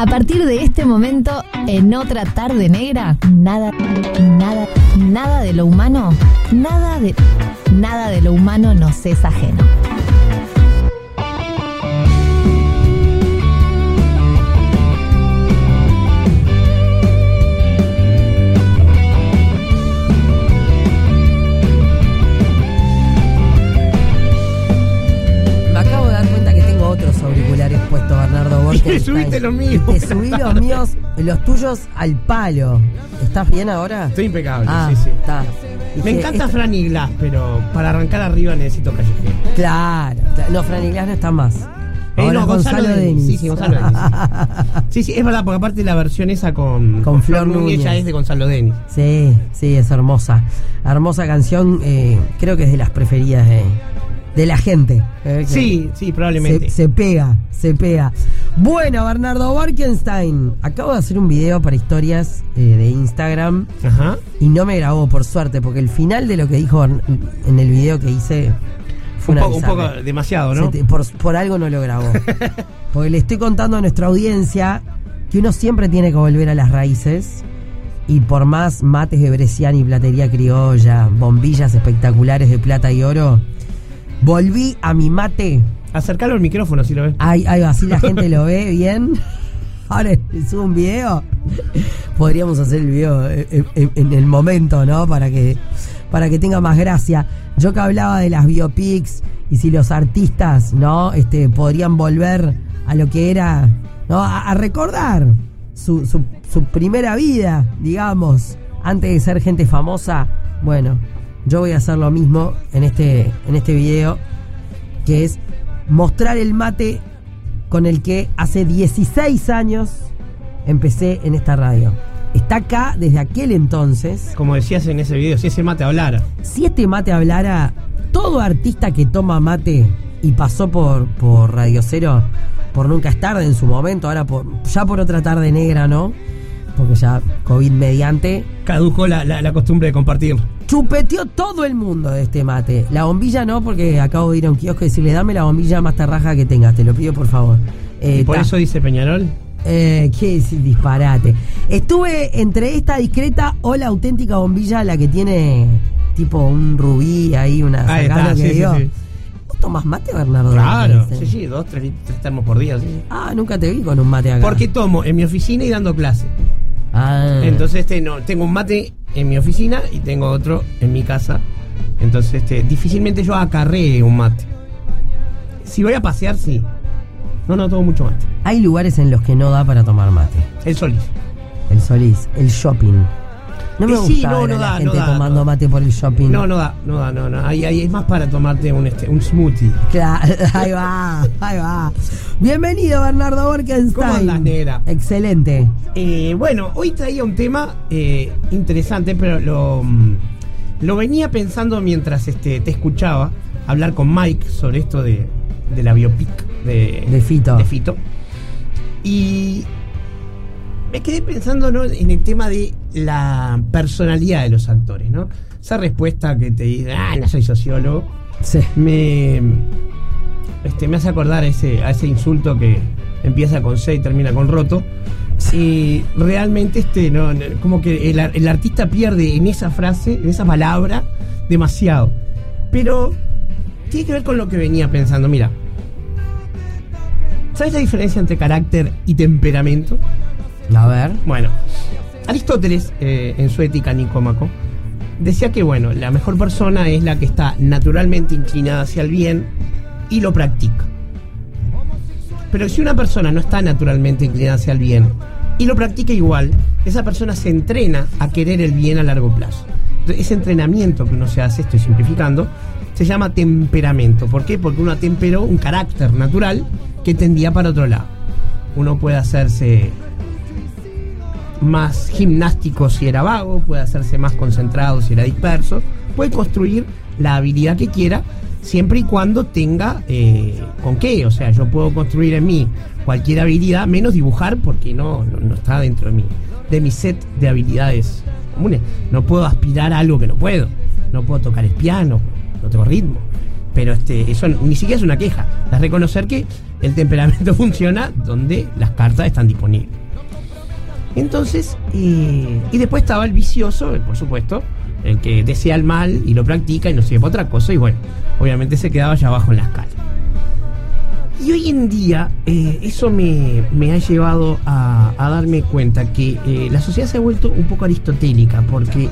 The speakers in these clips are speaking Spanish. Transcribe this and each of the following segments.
A partir de este momento, en otra tarde negra, nada, nada, nada de lo humano, nada de, nada de lo humano nos es ajeno. Te subiste los míos. Te subí los míos, los tuyos al palo. ¿Estás bien ahora? Estoy impecable, Ah, sí, sí. está. Me encanta esto- Fran y Glass, pero para arrancar arriba necesito callejero. Claro, claro. No, Fran Iglesias no está más. Eh, Ahora no, Gonzalo Denis. Sí, sí, Gonzalo Denis. Sí, sí, es verdad, porque aparte la versión esa con, Con Flor Núñez. ya es de Gonzalo Denis. Sí, sí, es hermosa. Hermosa canción, eh, creo que es de las preferidas de, de la gente. eh, que Sí, sí, probablemente. Se, se pega, se pega. Bueno, Bernardo Borkenstein, acabo de hacer un video para historias eh, de Instagram Ajá. y no me grabó, por suerte, porque el final de lo que dijo en el video que hice fue Un poco, un bizarra. poco demasiado, ¿no? Te- por, por algo no lo grabó. Porque le estoy contando a nuestra audiencia que uno siempre tiene que volver a las raíces. Y por más mates de Bresciani y platería criolla, bombillas espectaculares de plata y oro, volví a mi mate. Acercalo al micrófono si lo ves. Ay, ay, así la gente lo ve bien. Ahora subo un video. Podríamos hacer el video en, en- en el momento, ¿no? Para que, para que tenga más gracia. Yo que hablaba de las biopics y si los artistas, ¿no? Este, podrían volver a lo que era, ¿no? A, a recordar su, su, su primera vida, digamos, antes de ser gente famosa. Bueno, yo voy a hacer lo mismo en este, en este video, que es mostrar el mate con el que hace 16 años empecé en esta radio. Está acá desde aquel entonces. Como decías en ese video, si ese mate hablara. Si este mate hablara, todo artista que toma mate y pasó por, por Radio Cero, por Nunca es tarde en su momento, ahora por, ya por otra tarde negra, ¿no? Porque ya COVID mediante, Caducó la, la- la costumbre de compartir. chupeteó todo el mundo de este mate. La bombilla no, porque acabo de ir a un kiosco y decirle, dame la bombilla más tarraja que tengas, te lo pido por favor. Eh, Y por ta. eso dice Peñarol. Eh, qué es disparate. Estuve entre esta discreta o la auténtica bombilla, la que tiene tipo un rubí ahí, una Ahí está, que sí, sí, digo. sí. ¿Vos tomás mate, Bernardo? Claro, sí, sí, dos, tres, tres termos por día. sí. Ah, nunca te vi con un mate acá. Porque tomo en mi oficina y dando clase. Ah. Entonces este, no, tengo un mate en mi oficina y tengo otro en mi casa. Entonces este, difícilmente yo acarree un mate. Si voy a pasear, sí. No, no tomo mucho mate. Hay lugares en los que no da para tomar mate. El Solís. El Solís, el shopping. No me Eh, gusta sí, no, ver a no la da, gente no da, tomando mate por el shopping. No, no da, no da, no, no. Ahí, ahí es más para tomarte un, este, un smoothie. Claro, ahí va, ahí va. Bienvenido, Bernardo Borkenstein. ¿Cómo andás, negra? Excelente. Eh, bueno, hoy traía un tema eh, interesante, pero lo, mm, lo venía pensando mientras este, te escuchaba hablar con Mike sobre esto de, de la biopic de, De Fito. de Fito. Y me quedé pensando ¿no? en el tema de la personalidad de los actores, ¿no? Esa respuesta que te dice, ah, no soy sociólogo, Sí. me, este, me hace acordar a ese, a ese insulto que empieza con C y termina con roto. Y realmente este, no, como que el artista pierde en esa frase, en esa palabra, demasiado. Pero tiene que ver con lo que venía pensando. Mira, ¿sabes la diferencia entre carácter y temperamento? A ver. Bueno, Aristóteles, eh, en su Ética Nicómaco, decía que, bueno, la mejor persona es la que está naturalmente inclinada hacia el bien y lo practica. Pero si una persona no está naturalmente inclinada hacia el bien y lo practica igual, esa persona se entrena a querer el bien a largo plazo. Ese entrenamiento que uno se hace, estoy simplificando, se llama temperamento. ¿Por qué? Porque uno atemperó un carácter natural que tendía para otro lado. Uno puede hacerse más gimnástico si era vago, puede hacerse más concentrado si era disperso, puede construir la habilidad que quiera siempre y cuando tenga eh, con qué. O sea, yo puedo construir en mí cualquier habilidad, menos dibujar porque no, no, está dentro de mí, de mi set de habilidades comunes. No puedo aspirar a algo que no puedo. No puedo tocar el piano, no tengo ritmo. Pero este, eso ni siquiera es una queja. Es reconocer que el temperamento funciona donde las cartas están disponibles. Entonces, eh, y después estaba el vicioso, por supuesto, el que desea el mal y lo practica y no sirve para otra cosa. Y bueno, obviamente se quedaba allá abajo en la escala. Y hoy en día eh, eso me, me, ha llevado a, darme cuenta que eh, la sociedad se ha vuelto un poco aristotélica porque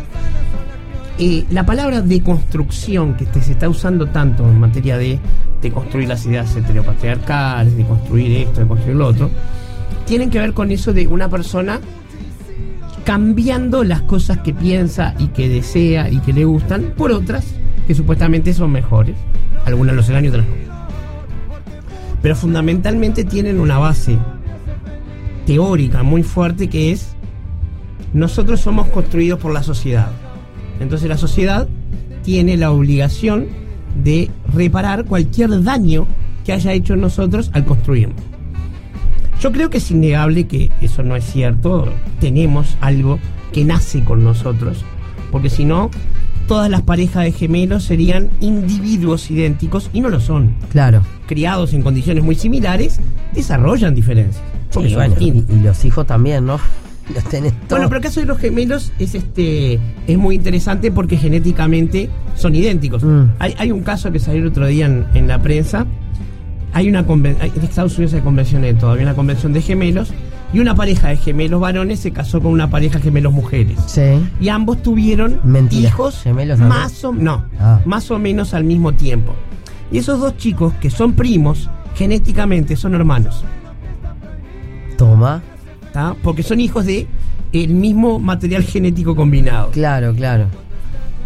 eh, la palabra deconstrucción que se está usando tanto en materia de, de construir las ideas heteropatriarcales, de construir esto, de construir lo otro, tienen que ver con eso de una persona cambiando las cosas que piensa y que desea y que le gustan por otras que supuestamente son mejores. Algunas lo serán y otras no pero fundamentalmente tienen una base teórica muy fuerte que es nosotros somos construidos por la sociedad. Entonces la sociedad tiene la obligación de reparar cualquier daño que haya hecho nosotros al construirnos. Yo creo que es innegable que eso no es cierto, tenemos algo que nace con nosotros, porque si no, todas las parejas de gemelos serían individuos idénticos y no lo son. Claro. Criados en condiciones muy similares, desarrollan diferencias. Sí, bueno, y, y, los hijos también, ¿no? Los tenés todos. Bueno, pero el caso de los gemelos es este es muy interesante porque genéticamente son idénticos. Mm. Hay, hay, un caso que salió el otro día en, en la prensa. Hay una convención, en Estados Unidos hay convención todavía una convención de gemelos y una pareja de gemelos varones se casó con una pareja de gemelos mujeres. Sí. Y ambos tuvieron Mentira. hijos ¿Gemelos más o, no, Ah. más o menos al mismo tiempo. Y esos dos chicos, que son primos, genéticamente son hermanos. Toma. ¿tá? Porque son hijos de el mismo material genético combinado. Claro, claro.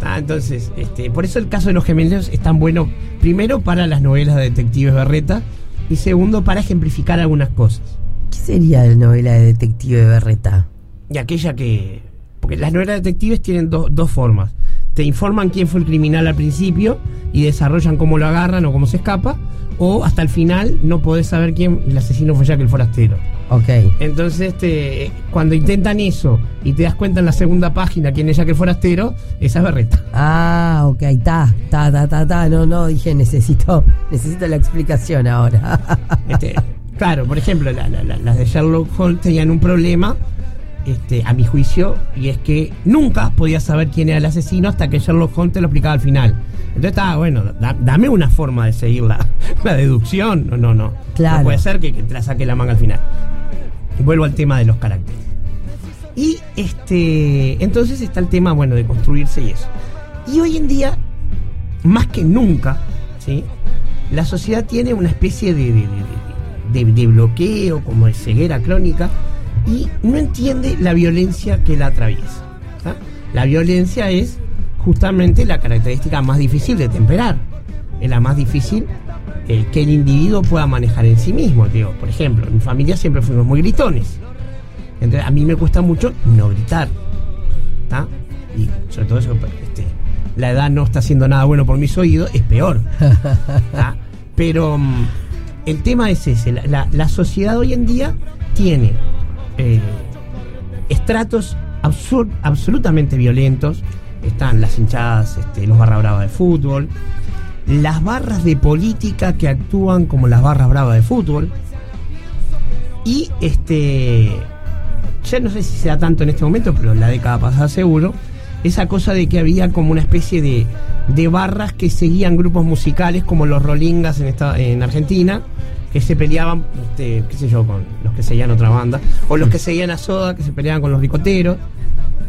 ¿Tá? Entonces, este, por eso el caso de los gemelos es tan bueno, primero para las novelas de detectives Berreta y segundo para ejemplificar algunas cosas. ¿Qué sería la novela de Detective Berreta? Y aquella que... Porque las novelas de detectives tienen do- dos formas. Te informan quién fue el criminal al principio y desarrollan cómo lo agarran o cómo se escapa. O hasta el final no podés saber quién el asesino fue Jack el forastero. Ok. Entonces, este, cuando intentan eso y te das cuenta en la segunda página quién es el forastero, esa es Berreta. Ah, ok, ta, ta, ta, ta, ta. No, no, dije necesito, necesito la explicación ahora. Este, claro, por ejemplo, la- la- la- las de Sherlock Holmes tenían un problema, este, a mi juicio, y es que nunca podías saber quién era el asesino hasta que Sherlock Holmes te lo explicaba al final. Entonces estaba, bueno, da- dame una forma de seguir la, la deducción. No, no, no. Claro. No puede ser que, que te la saque la manga al final. Vuelvo al tema de los caracteres. Y este, entonces está el tema, bueno, de construirse y eso. Y hoy en día, más que nunca, ¿sí? la sociedad tiene una especie de, de- bloqueo, como de ceguera crónica, y no entiende la violencia que la atraviesa. La violencia es justamente la característica más difícil de temperar, es la más difícil eh, que el individuo pueda manejar en sí mismo. Digo, por ejemplo, en mi familia siempre fuimos muy gritones. Entonces, a mí me cuesta mucho no gritar. ¿tá? Y sobre todo eso, este, la edad no está haciendo nada bueno por mis oídos, es peor. ¿tá? Pero mm, el tema es ese, la, la- la sociedad hoy en día tiene eh, estratos absur- absolutamente violentos. Están las hinchadas, este, los barra bravas de fútbol, las barras de política que actúan como las barras bravas de fútbol. Y este ya no sé si sea tanto en este momento, pero en la década pasada seguro, esa cosa de que había como una especie de, de barras que seguían grupos musicales como los Rolingas en, esta, en Argentina, que se peleaban, este, qué sé yo, con los que seguían otra banda, o los que seguían a Soda, que se peleaban con los ricoteros,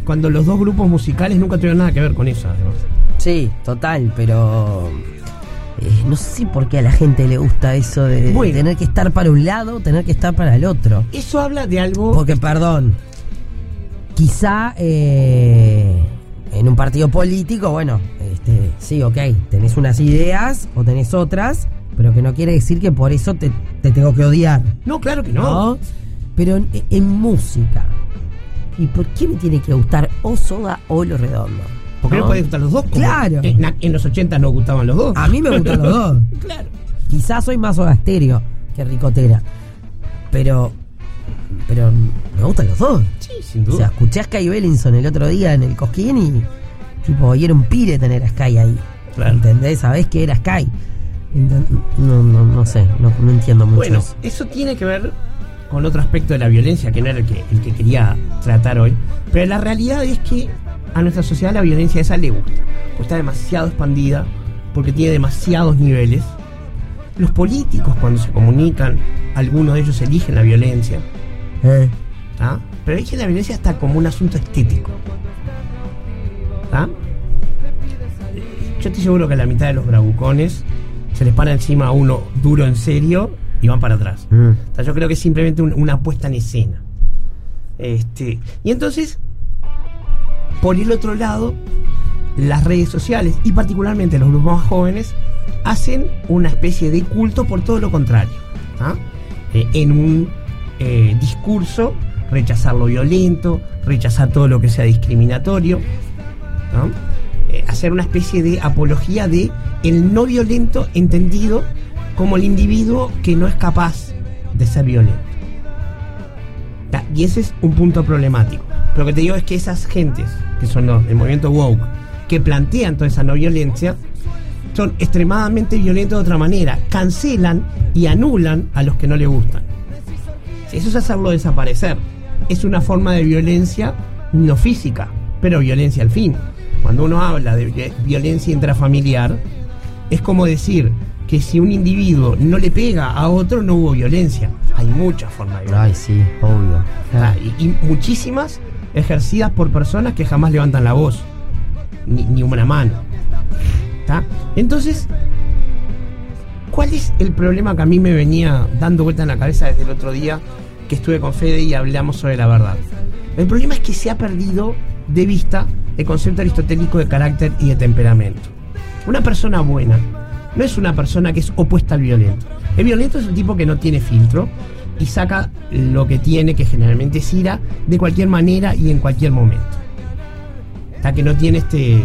cuando los dos grupos musicales nunca tuvieron nada que ver con eso, además. Sí, total, pero eh, no sé por qué a la gente le gusta eso de Bueno. tener que estar para un lado, tener que estar para el otro. Eso habla de algo... Porque, perdón, quizá eh, en un partido político, bueno, este, sí, ok, tenés unas ideas o tenés otras, pero que no quiere decir que por eso te, te tengo que odiar. No, claro que ¿no? no. Pero en, en música, ¿y por qué me tiene que gustar o Soda o Lo Redondo? Porque no, puede gustar los dos. Claro. En, en los 80 no gustaban los dos. A mí me gustan los dos. Claro. Quizás soy más Soda Stereo que Ricotera. Pero. Pero me gustan los dos. Sí, sin O sea, duda. escuché a Sky Bellinson el otro día en el Cosquín y. Tipo, y era un pire tener a Sky ahí. Claro. ¿Entendés? Sabés que era Sky. No, no, no sé, no, no entiendo mucho Bueno, eso. eso tiene que ver con otro aspecto de la violencia que no era el que, el que quería tratar hoy. Pero la realidad es que a nuestra sociedad la violencia esa le gusta. Porque está demasiado expandida, porque tiene demasiados niveles. Los políticos cuando se comunican, algunos de ellos eligen la violencia. Eh, ¿tá? Pero eligen la violencia hasta como un asunto estético. ¿tá? Yo estoy seguro que la mitad de los bravucones se les para encima a uno duro en serio y van para atrás. mm. O sea, yo creo que es simplemente un- una puesta en escena. Este, y entonces, por el otro lado, las redes sociales y particularmente los grupos más jóvenes hacen una especie de culto por todo lo contrario. ¿ah? Eh, en un eh, discurso, rechazar lo violento, rechazar todo lo que sea discriminatorio. Eh, hacer una especie de apología de el no violento entendido como el individuo que no es capaz de ser violento. Y ese es un punto problemático. Pero lo que te digo es que esas gentes, que son los del movimiento woke, que plantean toda esa no violencia, son extremadamente violentos de otra manera. Cancelan y anulan a los que no le gustan. Eso es hacerlo desaparecer. Es una forma de violencia no física, pero violencia al fin. Cuando uno habla de vi- violencia intrafamiliar, es como decir que si un individuo no le pega a otro, no hubo violencia. Hay muchas formas de violencia. Ay, sí, obvio. Ah, y, y muchísimas ejercidas por personas que jamás levantan la voz, ni, ni una mano. Entonces, ¿cuál es el problema que a mí me venía dando vuelta en la cabeza desde el otro día que estuve con Fede y hablamos sobre la verdad? El problema es que se ha perdido de vista el concepto aristotélico de carácter y de temperamento. Una persona buena no es una persona que es opuesta al violento. El violento es un tipo que no tiene filtro y saca lo que tiene, que generalmente es ira, de cualquier manera y en cualquier momento. Hasta que no tiene este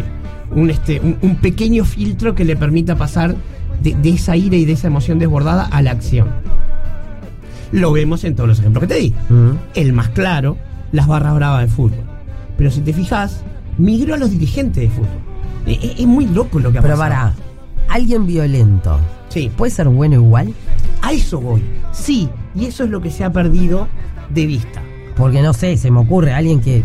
un, este, un, un pequeño filtro que le permita pasar de, de esa ira y de esa emoción desbordada a la acción. Lo vemos en todos los ejemplos que te di. El más claro, las barras bravas de fútbol. Pero si te fijas, migró a los dirigentes de fútbol. E- e- Es, muy loco lo que ha Pero pasado. para, alguien violento, Sí. ¿puede ser bueno igual? A eso voy. Sí, y eso es lo que se ha perdido de vista. Porque no sé, se me ocurre alguien que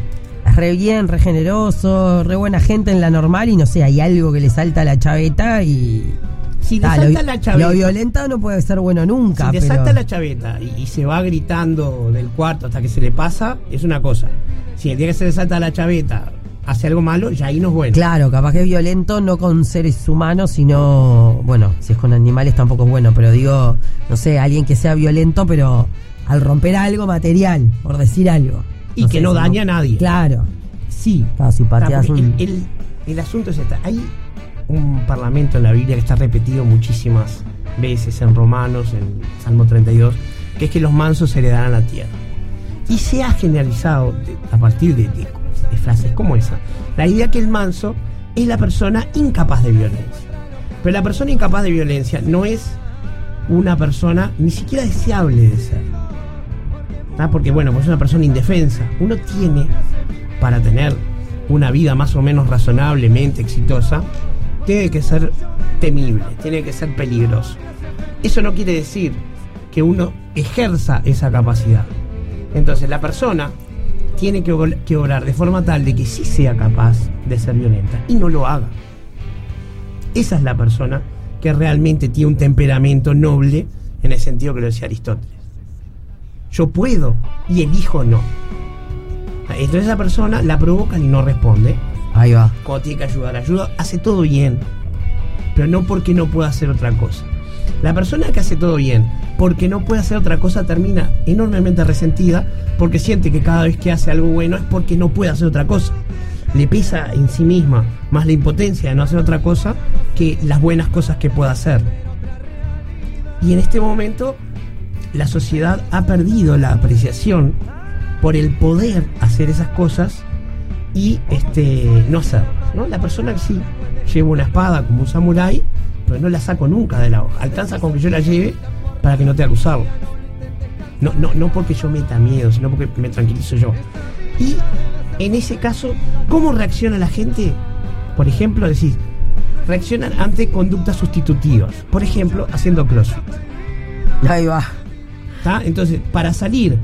es re bien, re generoso, re buena gente en la normal y no sé, hay algo que le salta a la chaveta y. Si le Ta, salta lo, la chaveta. lo violento no puede ser bueno nunca. Si le pero- salta la chaveta y, y se va gritando del cuarto hasta que se le pasa, es una cosa. Si el día que se le salta la chaveta hace algo malo, ya ahí no es bueno. Claro, capaz que es violento no con seres humanos, sino. Bueno, si es con animales tampoco es bueno, pero digo, no sé, alguien que sea violento, pero al romper algo material, por decir algo. Y que sé, no daña a nadie. Claro. Sí. Claro, si pateas un- el, el- el asunto es este. Hay un parlamento en la Biblia que está repetido muchísimas veces en Romanos, en Salmo 32, que es que los mansos heredarán la tierra. Y se ha generalizado de- a partir de, de- frases como esa, la idea que el manso es la persona incapaz de violencia. Pero la persona incapaz de violencia no es una persona ni siquiera deseable de ser. ¿tá? Porque bueno, pues es una persona indefensa. Uno tiene, para tener una vida más o menos razonablemente exitosa, tiene que ser temible, tiene que ser peligroso. Eso no quiere decir que uno ejerza esa capacidad. Entonces la persona tiene que, obrar de forma tal de que sí sea capaz de ser violenta y no lo haga. Esa es la persona que realmente tiene un temperamento noble en el sentido que lo decía Aristóteles. Yo puedo y elijo no. Entonces esa persona la provocan y no responde. Ahí va. Cuando tiene que ayudar, ayuda, hace todo bien. Pero no porque no pueda hacer otra cosa. La persona que hace todo bien, porque no puede hacer otra cosa, termina enormemente resentida porque siente que cada vez que hace algo bueno es porque no puede hacer otra cosa. Le pesa en sí misma más la impotencia de no hacer otra cosa que las buenas cosas que pueda hacer. Y en este momento la sociedad ha perdido la apreciación por el poder hacer esas cosas y este no hacerlas. ¿no? La persona que sí lleva una espada como un samurái, pero no la saco nunca de la hoja. Alcanza con que yo la lleve para que no te acusarlo. No, no, no porque yo meta miedo, sino porque me tranquilizo yo. Y en ese caso, ¿cómo reacciona la gente? Por ejemplo, decís, reaccionan ante conductas sustitutivas. Por ejemplo, haciendo crossfit. Ahí va. ¿tá? Entonces, para salir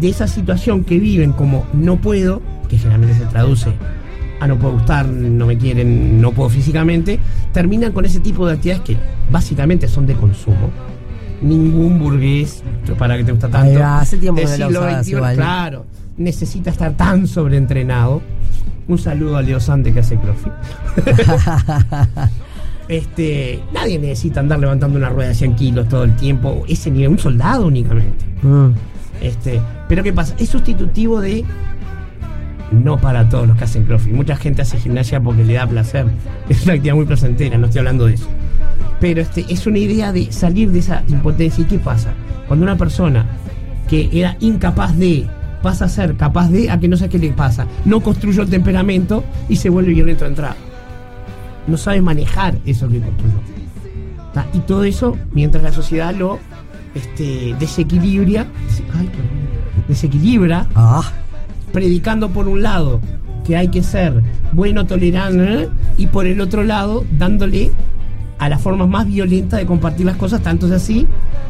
de esa situación que viven como no puedo, que generalmente se traduce a no puedo gustar, no me quieren, no puedo físicamente, terminan con ese tipo de actividades que básicamente son de consumo. Ningún burgués, para que te gusta tanto, va, hace tiempo siglo XXI, claro, necesita estar tan sobreentrenado. Un saludo a Leo Sante que hace crossfit. este, nadie necesita andar levantando una rueda de 100 kilos todo el tiempo, ese nivel, un soldado únicamente. Mm. Este, pero ¿qué pasa? Es sustitutivo de no para todos los que hacen crossfit. Mucha gente hace gimnasia porque le da placer. Es una actividad muy placentera, no estoy hablando de eso. Pero este, es una idea de salir de esa impotencia. ¿Y qué pasa? Cuando una persona que era incapaz de pasa a ser capaz de, a que no sé qué le pasa, no construyó el temperamento y se vuelve violento de entrada. No sabe manejar eso que construyó. Y todo eso mientras la sociedad lo este, desequilibra, desequilibra Ah, predicando por un lado que hay que ser bueno, tolerante, y por el otro lado dándole a las formas más violentas de compartir las cosas, tanto es así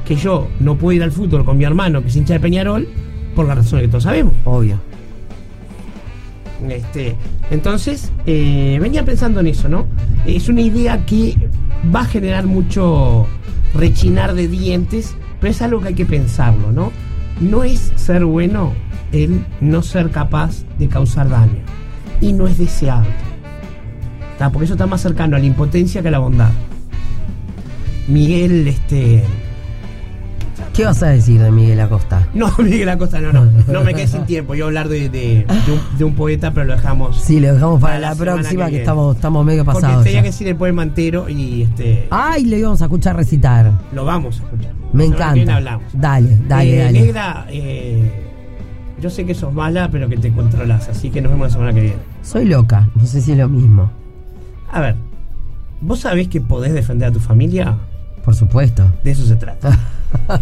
que yo no puedo ir al fútbol con mi hermano que es hincha de Peñarol por las razones que todos sabemos. obvio. Este, entonces, eh, venía pensando en eso, ¿no? Es una idea que va a generar mucho rechinar de dientes, pero es algo que hay que pensarlo, ¿no? No es ser bueno el no ser capaz de causar daño. Y no es deseable. ¿tá? Porque eso está más cercano a la impotencia que a la bondad. Miguel, este. ¿Qué vas a decir de Miguel Acosta? No, Miguel Acosta, no, no. No me quedé sin tiempo. Yo voy a hablar de, de- de un, de un poeta, pero lo dejamos. Sí, lo dejamos para, Para la próxima, que estamos, estamos medio Porque pasados. tenía ya. que decir el poema entero y este. Ay, le íbamos a escuchar recitar. Lo vamos a escuchar. Me encanta. hablamos. Dale, dale, Eh, dale. Negra, eh, yo sé que sos mala, pero que te controlas, así que nos vemos la semana que viene. Soy loca, no sé si es lo mismo. A ver, ¿vos sabés que podés defender a tu familia? Por supuesto. De eso se trata.